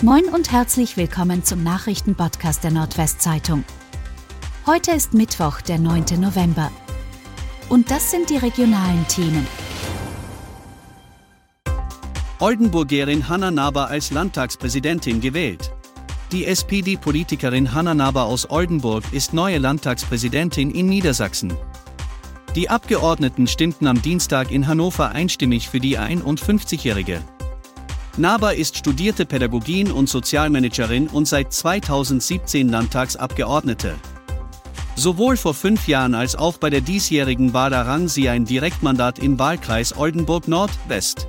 Moin und herzlich willkommen zum Nachrichtenpodcast der Nordwestzeitung. Heute ist Mittwoch, der 9. November. Und das sind die regionalen Themen. Oldenburgerin Hanna Naber als Landtagspräsidentin gewählt. Die SPD-Politikerin Hanna Naber aus Oldenburg ist neue Landtagspräsidentin in Niedersachsen. Die Abgeordneten stimmten am Dienstag in Hannover einstimmig für die 51-Jährige. Naber ist studierte Pädagogin und Sozialmanagerin und seit 2017 Landtagsabgeordnete. Sowohl vor fünf Jahren als auch bei der diesjährigen Wahl errang sie ein Direktmandat im Wahlkreis Oldenburg Nord-West.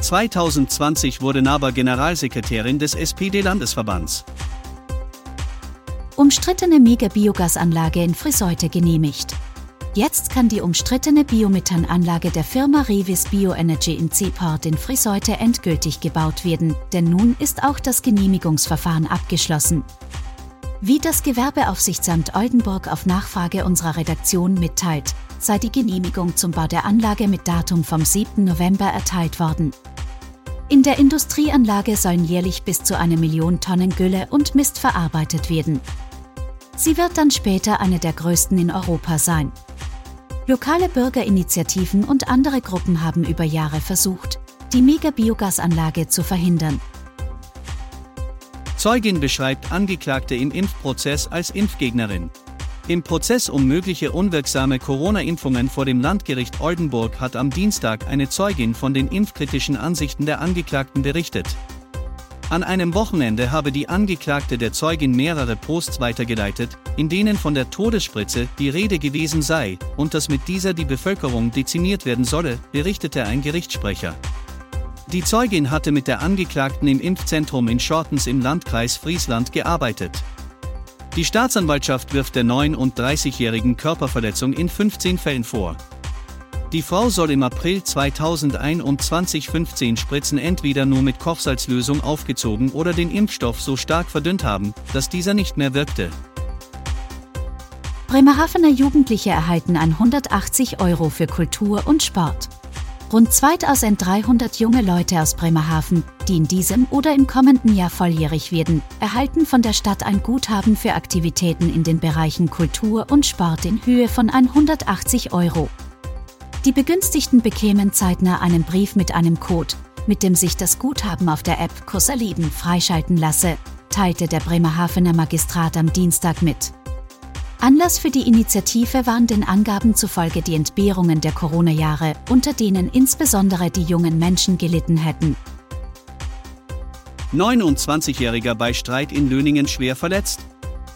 2020 wurde Naber Generalsekretärin des SPD-Landesverbands. Umstrittene Mega-Biogasanlage in Friseute genehmigt. Jetzt kann die umstrittene Biomethananlage der Firma Revis Bioenergy in Seaport in Friseute endgültig gebaut werden, denn nun ist auch das Genehmigungsverfahren abgeschlossen. Wie das Gewerbeaufsichtsamt Oldenburg auf Nachfrage unserer Redaktion mitteilt, sei die Genehmigung zum Bau der Anlage mit Datum vom 7. November erteilt worden. In der Industrieanlage sollen jährlich bis zu eine Million Tonnen Gülle und Mist verarbeitet werden. Sie wird dann später eine der größten in Europa sein. Lokale Bürgerinitiativen und andere Gruppen haben über Jahre versucht, die Mega-Biogasanlage zu verhindern. Zeugin beschreibt Angeklagte im Impfprozess als Impfgegnerin. Im Prozess um mögliche unwirksame Corona-Impfungen vor dem Landgericht Oldenburg hat am Dienstag eine Zeugin von den impfkritischen Ansichten der Angeklagten berichtet. An einem Wochenende habe die Angeklagte der Zeugin mehrere Posts weitergeleitet, in denen von der Todesspritze die Rede gewesen sei und dass mit dieser die Bevölkerung dezimiert werden solle, berichtete ein Gerichtssprecher. Die Zeugin hatte mit der Angeklagten im Impfzentrum in Schortens im Landkreis Friesland gearbeitet. Die Staatsanwaltschaft wirft der 39-jährigen Körperverletzung in 15 Fällen vor. Die Frau soll im April 2021 15 Spritzen entweder nur mit Kochsalzlösung aufgezogen oder den Impfstoff so stark verdünnt haben, dass dieser nicht mehr wirkte. Bremerhavener Jugendliche erhalten 180 Euro für Kultur und Sport. Rund 2300 junge Leute aus Bremerhaven, die in diesem oder im kommenden Jahr volljährig werden, erhalten von der Stadt ein Guthaben für Aktivitäten in den Bereichen Kultur und Sport in Höhe von 180 Euro. Die Begünstigten bekämen zeitnah einen Brief mit einem Code, mit dem sich das Guthaben auf der App Kursaliden freischalten lasse, teilte der Bremerhavener Magistrat am Dienstag mit. Anlass für die Initiative waren den Angaben zufolge die Entbehrungen der Corona-Jahre, unter denen insbesondere die jungen Menschen gelitten hätten. 29-Jähriger bei Streit in Löningen schwer verletzt.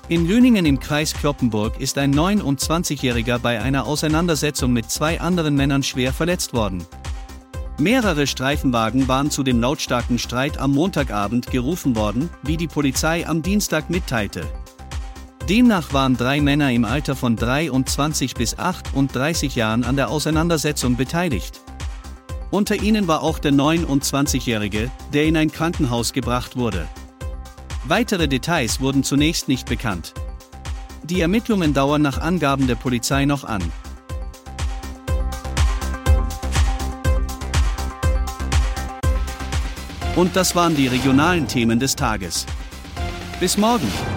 In Lüningen im Kreis Kloppenburg ist ein 29-Jähriger bei einer Auseinandersetzung mit zwei anderen Männern schwer verletzt worden. Mehrere Streifenwagen waren zu dem lautstarken Streit am Montagabend gerufen worden, wie die Polizei am Dienstag mitteilte. Demnach waren drei Männer im Alter von 23 bis 38 Jahren an der Auseinandersetzung beteiligt. Unter ihnen war auch der 29-Jährige, der in ein Krankenhaus gebracht wurde. Weitere Details wurden zunächst nicht bekannt. Die Ermittlungen dauern nach Angaben der Polizei noch an. Und das waren die regionalen Themen des Tages. Bis morgen!